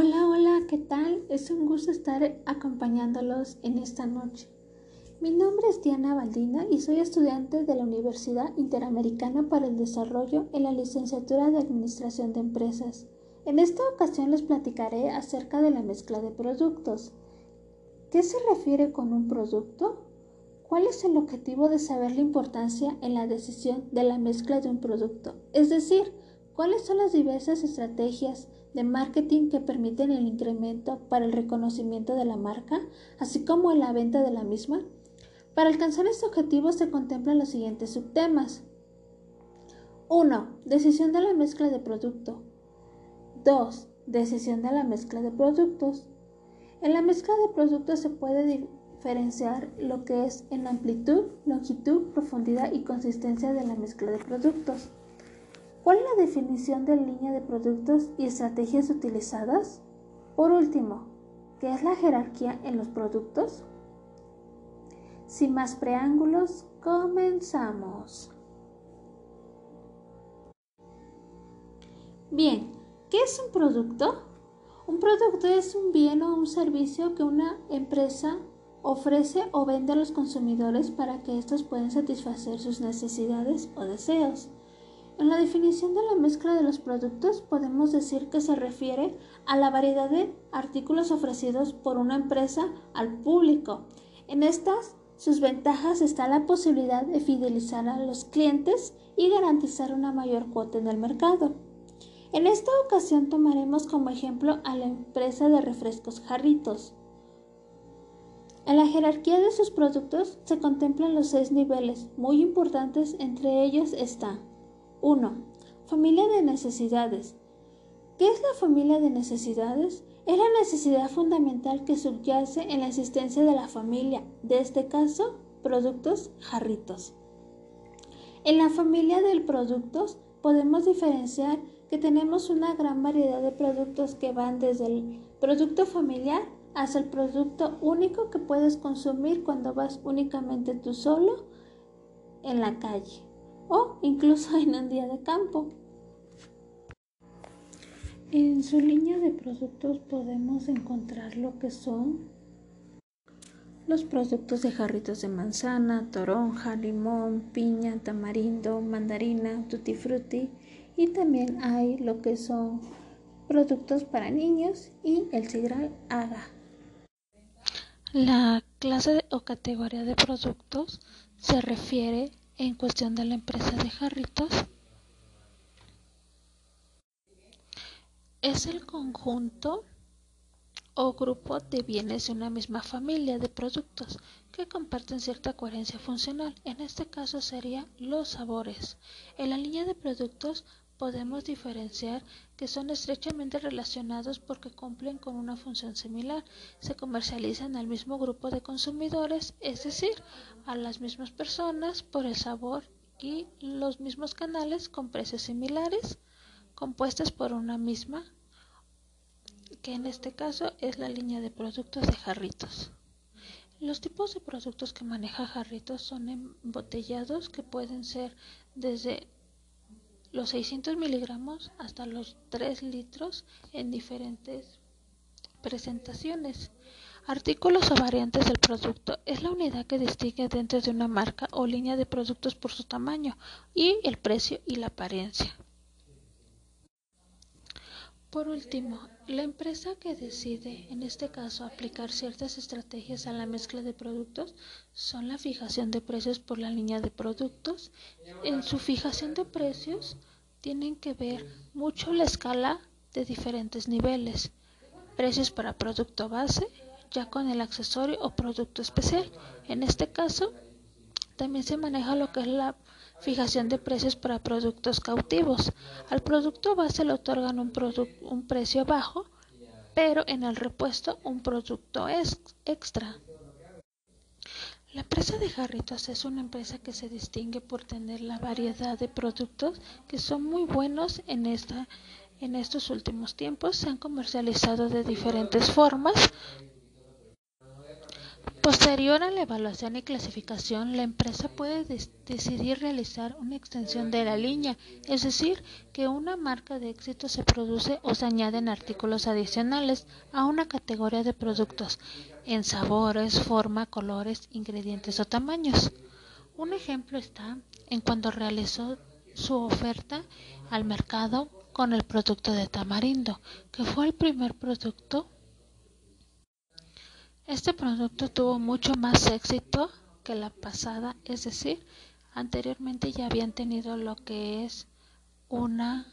Hola, hola, ¿qué tal? Es un gusto estar acompañándolos en esta noche. Mi nombre es Diana Baldina y soy estudiante de la Universidad Interamericana para el Desarrollo en la licenciatura de Administración de Empresas. En esta ocasión les platicaré acerca de la mezcla de productos. ¿Qué se refiere con un producto? ¿Cuál es el objetivo de saber la importancia en la decisión de la mezcla de un producto? Es decir, ¿cuáles son las diversas estrategias de marketing que permiten el incremento para el reconocimiento de la marca, así como la venta de la misma? Para alcanzar este objetivo se contemplan los siguientes subtemas. 1. Decisión de la mezcla de producto. 2. Decisión de la mezcla de productos. En la mezcla de productos se puede diferenciar lo que es en amplitud, longitud, profundidad y consistencia de la mezcla de productos. ¿Cuál es la definición de línea de productos y estrategias utilizadas? Por último, ¿qué es la jerarquía en los productos? Sin más preámbulos, comenzamos. Bien, ¿qué es un producto? Un producto es un bien o un servicio que una empresa ofrece o vende a los consumidores para que estos puedan satisfacer sus necesidades o deseos. En la definición de la mezcla de los productos podemos decir que se refiere a la variedad de artículos ofrecidos por una empresa al público. En estas, sus ventajas está la posibilidad de fidelizar a los clientes y garantizar una mayor cuota en el mercado. En esta ocasión tomaremos como ejemplo a la empresa de refrescos Jarritos. En la jerarquía de sus productos se contemplan los seis niveles muy importantes, entre ellos está 1. Familia de necesidades. ¿Qué es la familia de necesidades? Es la necesidad fundamental que subyace en la existencia de la familia, de este caso, productos jarritos. En la familia de productos podemos diferenciar que tenemos una gran variedad de productos que van desde el producto familiar hasta el producto único que puedes consumir cuando vas únicamente tú solo en la calle o incluso en un día de campo. En su línea de productos podemos encontrar lo que son los productos de jarritos de manzana, toronja, limón, piña, tamarindo, mandarina, tutti frutti y también hay lo que son productos para niños y el sidral aga. La clase o categoría de productos se refiere en cuestión de la empresa de jarritos es el conjunto o grupo de bienes de una misma familia de productos que comparten cierta coherencia funcional. En este caso serían los sabores. En la línea de productos podemos diferenciar que son estrechamente relacionados porque cumplen con una función similar. Se comercializan al mismo grupo de consumidores, es decir, a las mismas personas por el sabor y los mismos canales con precios similares, compuestas por una misma, que en este caso es la línea de productos de jarritos. Los tipos de productos que maneja Jarritos son embotellados que pueden ser desde los 600 miligramos hasta los 3 litros en diferentes presentaciones. Artículos o variantes del producto es la unidad que distingue dentro de una marca o línea de productos por su tamaño y el precio y la apariencia. Por último, la empresa que decide, en este caso, aplicar ciertas estrategias a la mezcla de productos son la fijación de precios por la línea de productos. En su fijación de precios tienen que ver mucho la escala de diferentes niveles. Precios para producto base, ya con el accesorio o producto especial. En este caso, también se maneja lo que es la Fijación de precios para productos cautivos. Al producto base le otorgan un, un precio bajo, pero en el repuesto un producto extra. La empresa de jarritos es una empresa que se distingue por tener la variedad de productos que son muy buenos en esta en estos últimos tiempos se han comercializado de diferentes formas Posterior a la evaluación y clasificación, la empresa puede decidir realizar una extensión de la línea, es decir, que una marca de éxito se produce o se añaden artículos adicionales a una categoría de productos en sabores, forma, colores, ingredientes o tamaños. Un ejemplo está en cuando realizó su oferta al mercado con el producto de tamarindo, que fue el primer producto este producto tuvo mucho más éxito que la pasada, es decir, anteriormente ya habían tenido lo que es una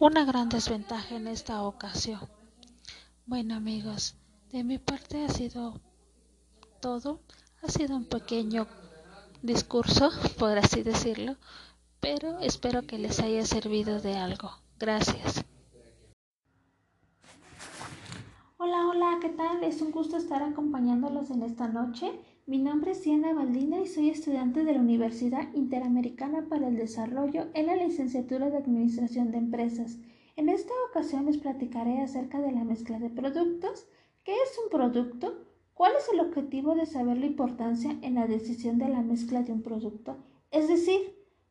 una gran desventaja en esta ocasión. Bueno amigos, de mi parte ha sido todo, ha sido un pequeño discurso, por así decirlo, pero espero que les haya servido de algo. Gracias. Hola, hola, ¿qué tal? Es un gusto estar acompañándolos en esta noche. Mi nombre es Diana Valdina y soy estudiante de la Universidad Interamericana para el Desarrollo en la licenciatura de Administración de Empresas. En esta ocasión les platicaré acerca de la mezcla de productos. ¿Qué es un producto? ¿Cuál es el objetivo de saber la importancia en la decisión de la mezcla de un producto? Es decir,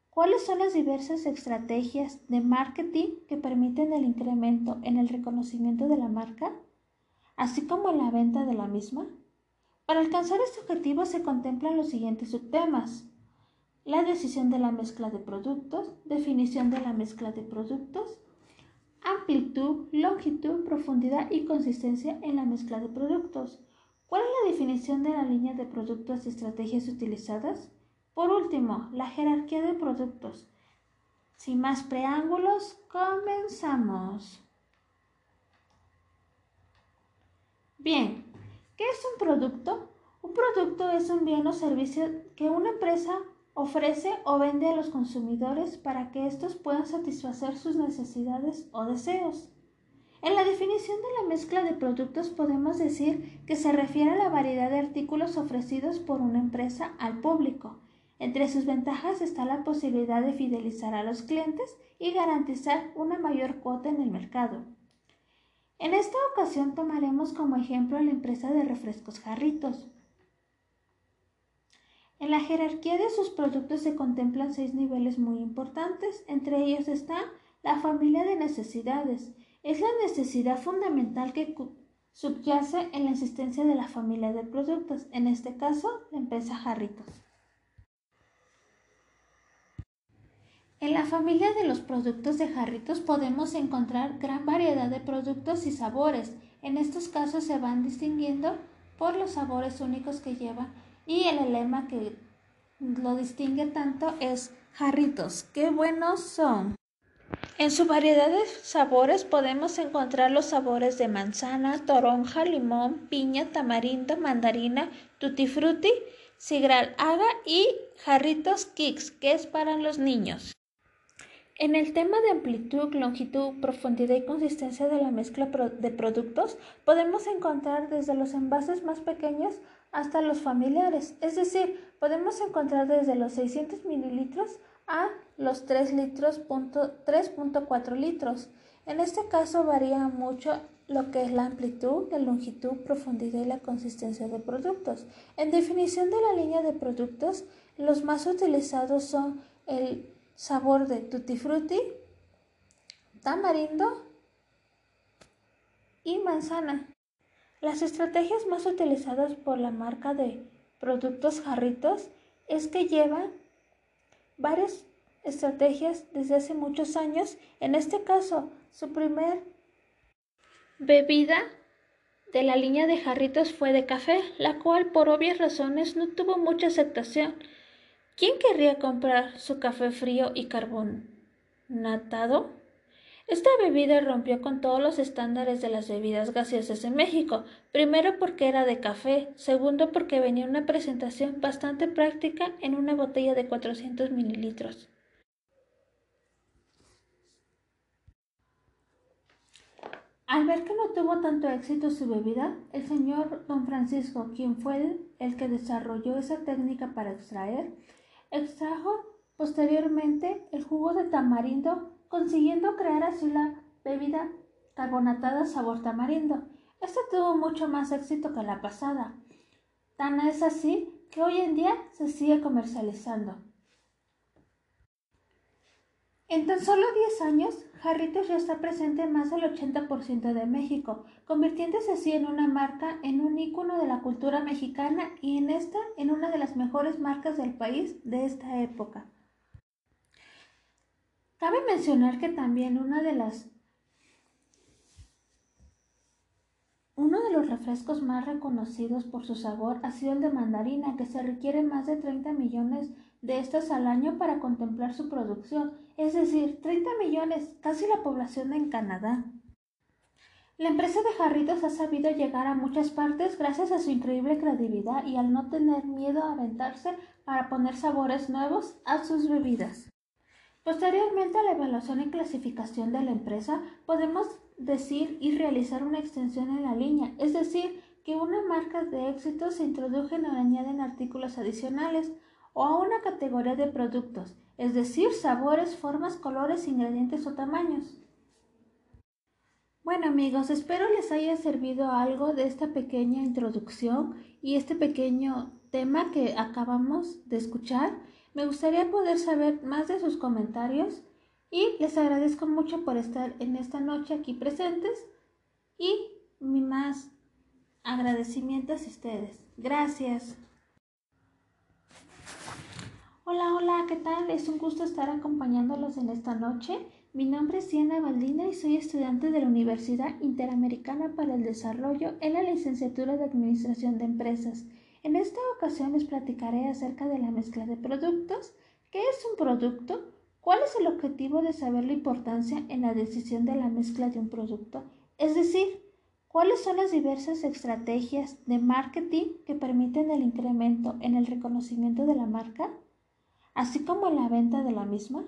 ¿cuáles son las diversas estrategias de marketing que permiten el incremento en el reconocimiento de la marca? Así como la venta de la misma? Para alcanzar este objetivo se contemplan los siguientes subtemas. La decisión de la mezcla de productos, definición de la mezcla de productos, amplitud, longitud, profundidad y consistencia en la mezcla de productos. ¿Cuál es la definición de la línea de productos y estrategias utilizadas? Por último, la jerarquía de productos. Sin más preámbulos, comenzamos. Bien, ¿qué es un producto? Un producto es un bien o servicio que una empresa ofrece o vende a los consumidores para que éstos puedan satisfacer sus necesidades o deseos. En la definición de la mezcla de productos podemos decir que se refiere a la variedad de artículos ofrecidos por una empresa al público. Entre sus ventajas está la posibilidad de fidelizar a los clientes y garantizar una mayor cuota en el mercado. En esta ocasión tomaremos como ejemplo la empresa de refrescos Jarritos. En la jerarquía de sus productos se contemplan seis niveles muy importantes. Entre ellos está la familia de necesidades. Es la necesidad fundamental que subyace en la existencia de la familia de productos, en este caso la empresa Jarritos. En la familia de los productos de jarritos podemos encontrar gran variedad de productos y sabores. En estos casos se van distinguiendo por los sabores únicos que llevan y el lema que lo distingue tanto es jarritos. ¡Qué buenos son! En su variedad de sabores podemos encontrar los sabores de manzana, toronja, limón, piña, tamarindo, mandarina, tutti frutti, sigral haga y jarritos kicks, que es para los niños. En el tema de amplitud, longitud, profundidad y consistencia de la mezcla de productos, podemos encontrar desde los envases más pequeños hasta los familiares, es decir, podemos encontrar desde los 600 mililitros a los 3 litros, 3.4 litros. En este caso varía mucho lo que es la amplitud, la longitud, profundidad y la consistencia de productos. En definición de la línea de productos, los más utilizados son el sabor de tutti frutti, tamarindo y manzana. Las estrategias más utilizadas por la marca de productos jarritos es que llevan varias estrategias desde hace muchos años. En este caso, su primer bebida de la línea de jarritos fue de café, la cual por obvias razones no tuvo mucha aceptación. ¿Quién querría comprar su café frío y carbonatado? Esta bebida rompió con todos los estándares de las bebidas gaseosas en México, primero porque era de café, segundo porque venía una presentación bastante práctica en una botella de 400 mililitros. Al ver que no tuvo tanto éxito su bebida, el señor don Francisco, quien fue el que desarrolló esa técnica para extraer, Extrajo posteriormente el jugo de tamarindo, consiguiendo crear así la bebida carbonatada sabor tamarindo. Esta tuvo mucho más éxito que la pasada. Tan es así que hoy en día se sigue comercializando. En tan solo 10 años, Jarritos ya está presente en más del 80% de México, convirtiéndose así en una marca, en un ícono de la cultura mexicana y en esta en una de las mejores marcas del país de esta época. Cabe mencionar que también una de las Uno de los refrescos más reconocidos por su sabor ha sido el de mandarina, que se requiere más de 30 millones de estas al año para contemplar su producción, es decir, 30 millones, casi la población en Canadá. La empresa de jarritos ha sabido llegar a muchas partes gracias a su increíble creatividad y al no tener miedo a aventarse para poner sabores nuevos a sus bebidas. Posteriormente a la evaluación y clasificación de la empresa, podemos decir y realizar una extensión en la línea, es decir, que una marca de éxito se introdujen o añaden artículos adicionales o a una categoría de productos, es decir, sabores, formas, colores, ingredientes o tamaños. Bueno amigos, espero les haya servido algo de esta pequeña introducción y este pequeño tema que acabamos de escuchar. Me gustaría poder saber más de sus comentarios y les agradezco mucho por estar en esta noche aquí presentes y mi más agradecimiento a ustedes. Gracias. Hola, hola, ¿qué tal? Es un gusto estar acompañándolos en esta noche. Mi nombre es Diana Valdina y soy estudiante de la Universidad Interamericana para el Desarrollo en la licenciatura de Administración de Empresas. En esta ocasión les platicaré acerca de la mezcla de productos. ¿Qué es un producto? ¿Cuál es el objetivo de saber la importancia en la decisión de la mezcla de un producto? Es decir, ¿cuáles son las diversas estrategias de marketing que permiten el incremento en el reconocimiento de la marca, así como la venta de la misma?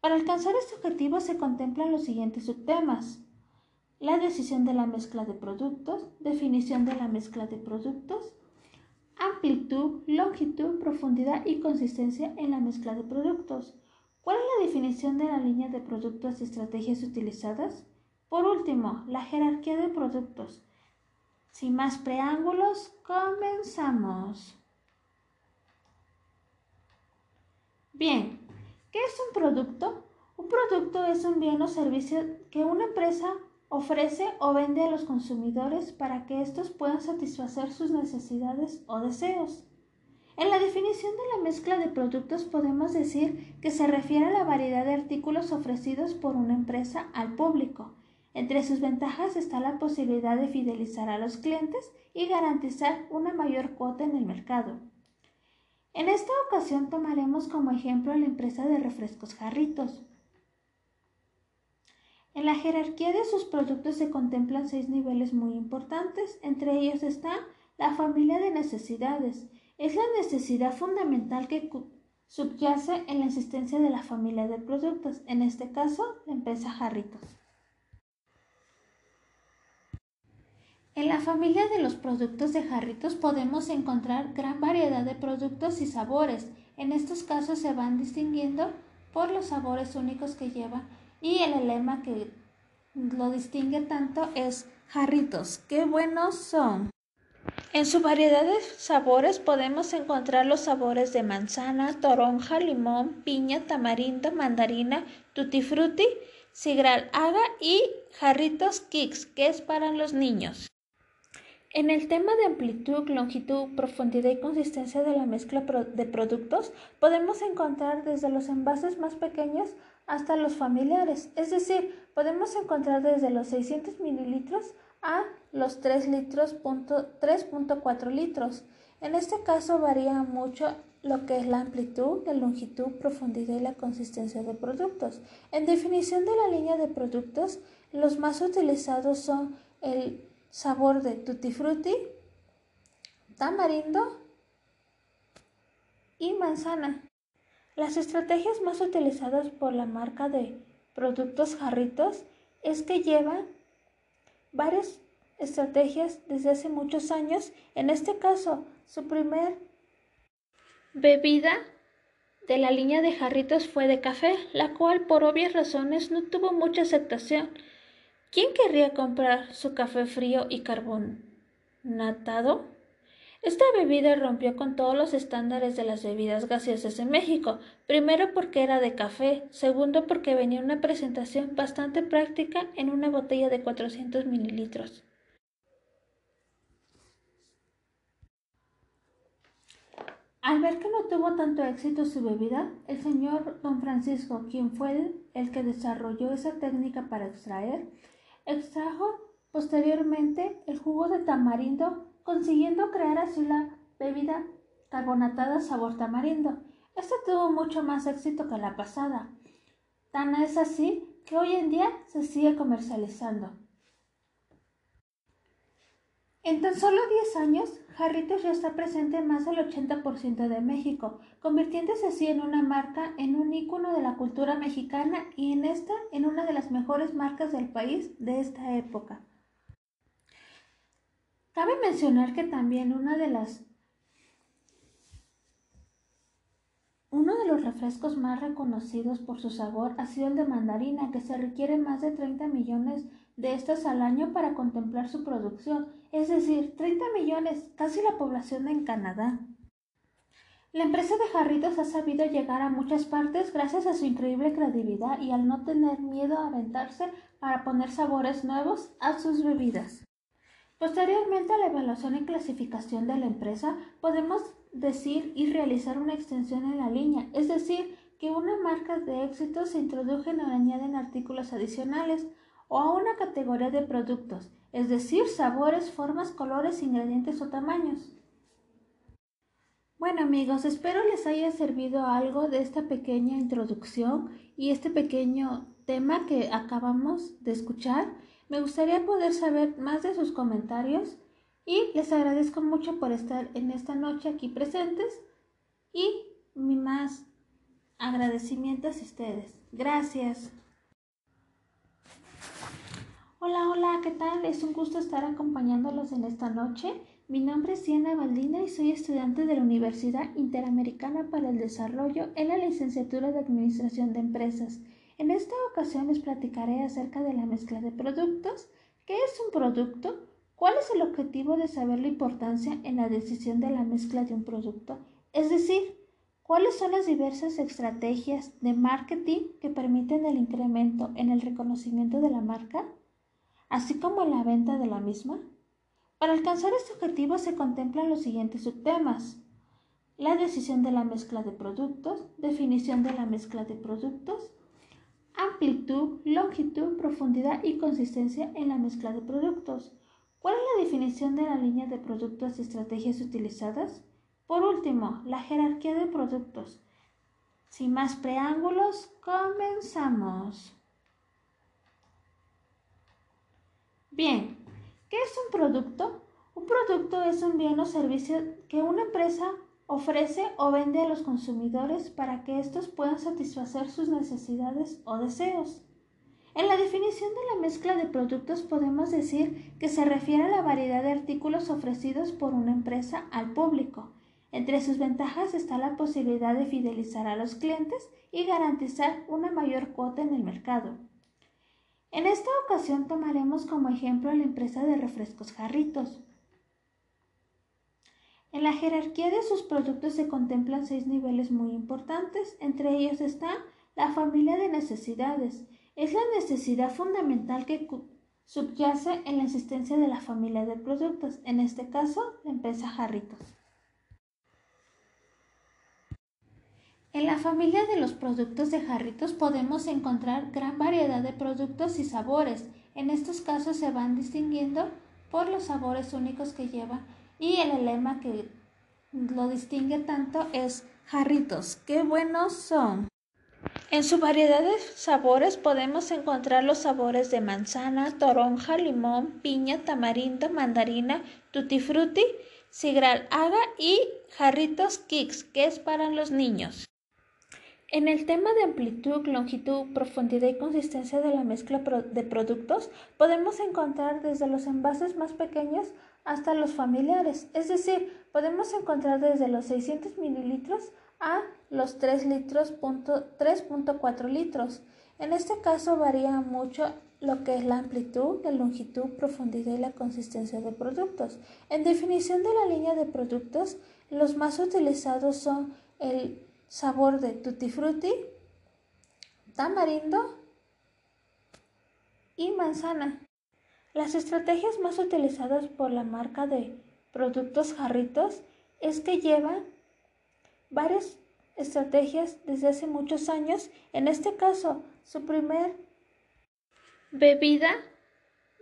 Para alcanzar este objetivo se contemplan los siguientes subtemas. La decisión de la mezcla de productos, definición de la mezcla de productos, amplitud, longitud, profundidad y consistencia en la mezcla de productos. ¿Cuál es la definición de la línea de productos y estrategias utilizadas? Por último, la jerarquía de productos. Sin más preámbulos, comenzamos. Bien, ¿qué es un producto? Un producto es un bien o servicio que una empresa ofrece o vende a los consumidores para que éstos puedan satisfacer sus necesidades o deseos. En la definición de la mezcla de productos podemos decir que se refiere a la variedad de artículos ofrecidos por una empresa al público. Entre sus ventajas está la posibilidad de fidelizar a los clientes y garantizar una mayor cuota en el mercado. En esta ocasión tomaremos como ejemplo la empresa de refrescos Jarritos. En la jerarquía de sus productos se contemplan seis niveles muy importantes. Entre ellos está la familia de necesidades. Es la necesidad fundamental que subyace en la existencia de la familia de productos, en este caso la empresa Jarritos. En la familia de los productos de jarritos podemos encontrar gran variedad de productos y sabores. En estos casos se van distinguiendo por los sabores únicos que llevan y el lema que lo distingue tanto es jarritos, qué buenos son. En su variedad de sabores podemos encontrar los sabores de manzana, toronja, limón, piña, tamarindo, mandarina, tutti frutti, sigral haga y jarritos kicks, que es para los niños. En el tema de amplitud, longitud, profundidad y consistencia de la mezcla de productos, podemos encontrar desde los envases más pequeños hasta los familiares, es decir, podemos encontrar desde los 600 mililitros a los 3 litros, 3.4 litros. En este caso varía mucho lo que es la amplitud, la longitud, profundidad y la consistencia de productos. En definición de la línea de productos, los más utilizados son el sabor de tutti frutti, tamarindo y manzana. Las estrategias más utilizadas por la marca de productos jarritos es que llevan varias estrategias desde hace muchos años. En este caso, su primer bebida de la línea de jarritos fue de café, la cual por obvias razones no tuvo mucha aceptación. ¿Quién querría comprar su café frío y carbonatado? Esta bebida rompió con todos los estándares de las bebidas gaseosas en México, primero porque era de café, segundo porque venía una presentación bastante práctica en una botella de 400 mililitros. Al ver que no tuvo tanto éxito su bebida, el señor don Francisco, quien fue el, que desarrolló esa técnica para extraer, extrajo posteriormente el jugo de tamarindo, consiguiendo crear así la bebida carbonatada sabor tamarindo. Esta tuvo mucho más éxito que la pasada. Tan es así que hoy en día se sigue comercializando. En tan solo 10 años, Jarritos ya está presente en más del 80% de México, convirtiéndose así en una marca, en un ícono de la cultura mexicana y en esta en una de las mejores marcas del país de esta época. Cabe mencionar que también una de las Uno de los refrescos más reconocidos por su sabor ha sido el de mandarina, que se requiere más de 30 millones de estas al año para contemplar su producción, es decir, 30 millones, casi la población en Canadá. La empresa de jarritos ha sabido llegar a muchas partes gracias a su increíble creatividad y al no tener miedo a aventarse para poner sabores nuevos a sus bebidas. Posteriormente a la evaluación y clasificación de la empresa, podemos decir y realizar una extensión en la línea, es decir, que una marca de éxito se introdujen o añaden artículos adicionales, o a una categoría de productos, es decir, sabores, formas, colores, ingredientes o tamaños. Bueno amigos, espero les haya servido algo de esta pequeña introducción y este pequeño tema que acabamos de escuchar. Me gustaría poder saber más de sus comentarios y les agradezco mucho por estar en esta noche aquí presentes y mi más agradecimiento a ustedes. Gracias. Hola, hola, ¿qué tal? Es un gusto estar acompañándolos en esta noche. Mi nombre es Diana Valdina y soy estudiante de la Universidad Interamericana para el Desarrollo en la licenciatura de Administración de Empresas. En esta ocasión les platicaré acerca de la mezcla de productos. ¿Qué es un producto? ¿Cuál es el objetivo de saber la importancia en la decisión de la mezcla de un producto? Es decir, ¿cuáles son las diversas estrategias de marketing que permiten el incremento en el reconocimiento de la marca? Así como la venta de la misma? Para alcanzar este objetivo se contemplan los siguientes subtemas. La decisión de la mezcla de productos, definición de la mezcla de productos, amplitud, longitud, profundidad y consistencia en la mezcla de productos. ¿Cuál es la definición de la línea de productos y estrategias utilizadas? Por último, la jerarquía de productos. Sin más preámbulos, comenzamos. Bien, ¿qué es un producto? Un producto es un bien o servicio que una empresa ofrece o vende a los consumidores para que éstos puedan satisfacer sus necesidades o deseos. En la definición de la mezcla de productos podemos decir que se refiere a la variedad de artículos ofrecidos por una empresa al público. Entre sus ventajas está la posibilidad de fidelizar a los clientes y garantizar una mayor cuota en el mercado. En esta ocasión tomaremos como ejemplo la empresa de refrescos Jarritos. En la jerarquía de sus productos se contemplan seis niveles muy importantes, entre ellos está la familia de necesidades. Es la necesidad fundamental que subyace en la existencia de la familia de productos, en este caso la empresa Jarritos. En la familia de los productos de jarritos podemos encontrar gran variedad de productos y sabores. En estos casos se van distinguiendo por los sabores únicos que lleva y el lema que lo distingue tanto es jarritos. ¡Qué buenos son! En su variedad de sabores podemos encontrar los sabores de manzana, toronja, limón, piña, tamarindo, mandarina, tutti frutti, sigral y jarritos kicks, que es para los niños. En el tema de amplitud, longitud, profundidad y consistencia de la mezcla de productos, podemos encontrar desde los envases más pequeños hasta los familiares, es decir, podemos encontrar desde los 600 mililitros a los 3 litros, 3.4 litros. En este caso varía mucho lo que es la amplitud, la longitud, profundidad y la consistencia de productos. En definición de la línea de productos, los más utilizados son el sabor de tutti frutti, tamarindo y manzana. Las estrategias más utilizadas por la marca de productos jarritos es que llevan varias estrategias desde hace muchos años. En este caso, su primer bebida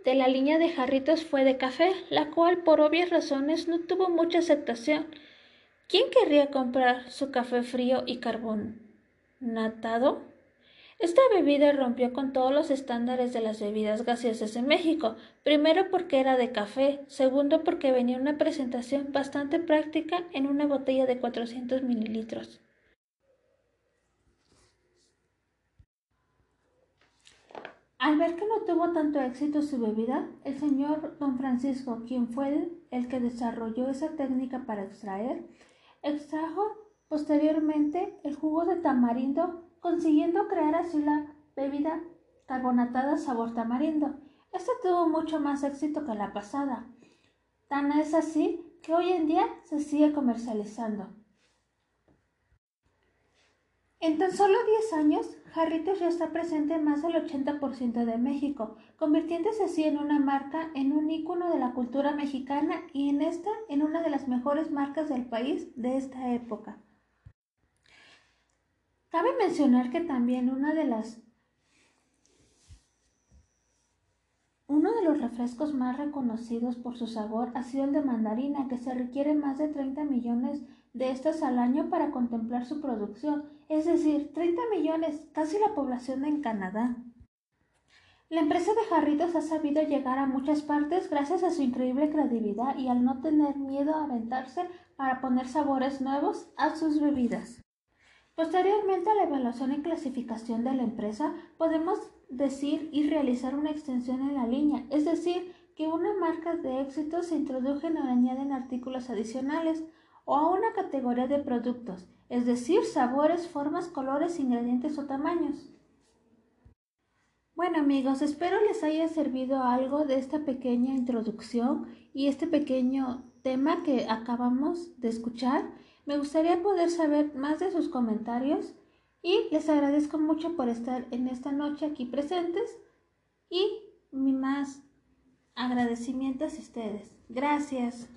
de la línea de jarritos fue de café, la cual por obvias razones no tuvo mucha aceptación. ¿Quién querría comprar su café frío y carbonatado? Esta bebida rompió con todos los estándares de las bebidas gaseosas en México, primero porque era de café, segundo porque venía una presentación bastante práctica en una botella de 400 mililitros. Al ver que no tuvo tanto éxito su bebida, el señor don Francisco, quien fue el, que desarrolló esa técnica para extraer, extrajo posteriormente el jugo de tamarindo consiguiendo crear así la bebida carbonatada sabor tamarindo. Esta tuvo mucho más éxito que la pasada. Tan es así que hoy en día se sigue comercializando. En tan solo 10 años, Jarritos ya está presente en más del 80% de México, convirtiéndose así en una marca, en un ícono de la cultura mexicana y en esta en una de las mejores marcas del país de esta época. Cabe mencionar que también una de las Uno de los refrescos más reconocidos por su sabor ha sido el de mandarina, que se requiere más de 30 millones de estos al año para contemplar su producción, es decir, 30 millones, casi la población en Canadá. La empresa de jarritos ha sabido llegar a muchas partes gracias a su increíble credibilidad y al no tener miedo a aventarse para poner sabores nuevos a sus bebidas. Posteriormente a la evaluación y clasificación de la empresa, podemos decir y realizar una extensión en la línea, es decir, que una marca de éxito se introdujen o añaden artículos adicionales o a una categoría de productos, es decir, sabores, formas, colores, ingredientes o tamaños. Bueno amigos, espero les haya servido algo de esta pequeña introducción y este pequeño tema que acabamos de escuchar. Me gustaría poder saber más de sus comentarios y les agradezco mucho por estar en esta noche aquí presentes y mi más agradecimiento a ustedes. Gracias.